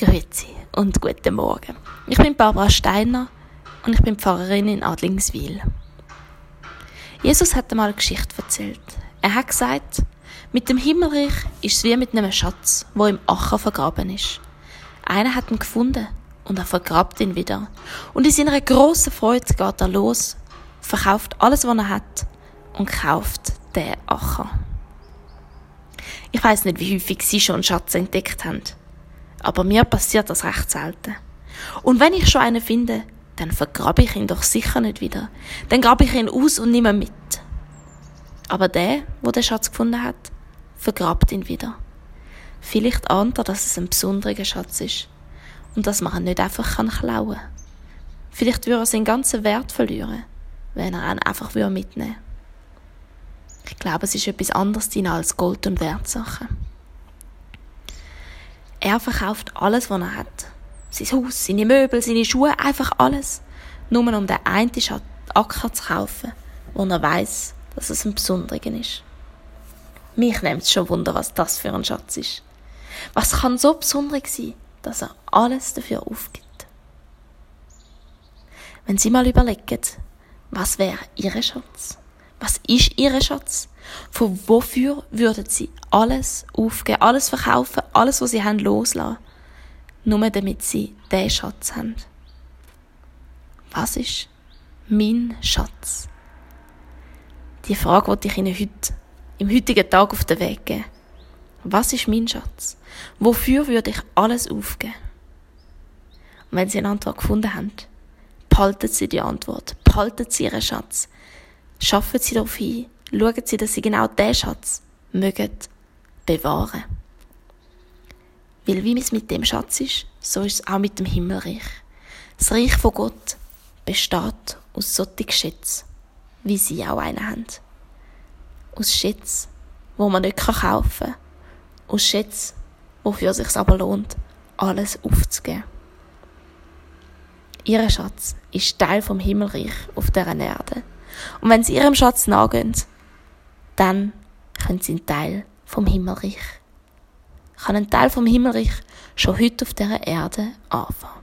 Grüezi und guten Morgen. Ich bin Barbara Steiner und ich bin Pfarrerin in Adlingswil. Jesus hat einmal eine Geschichte erzählt. Er hat gesagt, mit dem Himmelreich ist es wie mit einem Schatz, wo im Acher vergraben ist. Einer hat ihn gefunden und er vergrabt ihn wieder. Und in seiner grossen Freude geht er los, verkauft alles, was er hat und kauft den Acher. Ich weiß nicht, wie häufig Sie schon einen Schatz entdeckt haben. Aber mir passiert das recht selten. Und wenn ich schon einen finde, dann vergrabe ich ihn doch sicher nicht wieder. Dann grabe ich ihn aus und nehme ihn mit. Aber der, wo den Schatz gefunden hat, vergrabt ihn wieder. Vielleicht ahnt er, dass es ein besonderer Schatz ist und dass man ihn nicht einfach klauen kann. Vielleicht würde er seinen ganzen Wert verlieren, wenn er ihn einfach mitnehmen würde. Ich glaube, es ist etwas anderes drin als Gold und Wertsachen. Er verkauft alles, was er hat. Sein Haus, seine Möbel, seine Schuhe, einfach alles. Nur um den einen Acker zu kaufen, wo er weiß, dass es ein besonderer ist. Mich nimmt es schon Wunder, was das für ein Schatz ist. Was kann so besonders sein, dass er alles dafür aufgibt? Wenn Sie mal überlegen, was wäre Ihr Schatz? Was ist Ihr Schatz? Von wofür würden Sie alles aufgeben, alles verkaufen, alles, was Sie haben, loslassen? Nur damit Sie den Schatz haben. Was ist mein Schatz? Die Frage wollte ich Ihnen heute, im heutigen Tag auf den Weg geben. Was ist mein Schatz? Wofür würde ich alles aufgeben? Und wenn Sie eine Antwort gefunden haben, behalten Sie die Antwort, behalten Sie Ihren Schatz, Schaffen Sie darauf hin, schauen Sie, dass Sie genau diesen Schatz mögen bewahren. Weil wie es mit dem Schatz ist, so ist es auch mit dem Himmelreich. Das Reich von Gott besteht aus solchen Schätzen, wie Sie auch einen haben. Aus Schätzen, wo man nicht kaufen kann. Aus Schätzen, wofür es sich aber lohnt, alles aufzugeben. Ihr Schatz ist Teil vom Himmelreich auf dieser Erde. Und wenn sie ihrem Schatz nachgehen, dann können sie ein Teil vom Himmelreich. Kann ein Teil vom Himmelreich schon heute auf dieser Erde anfangen.